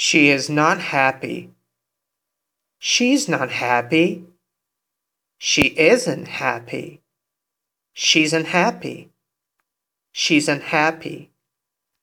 She is not happy. She's not happy. She isn't happy. She's unhappy. She's unhappy.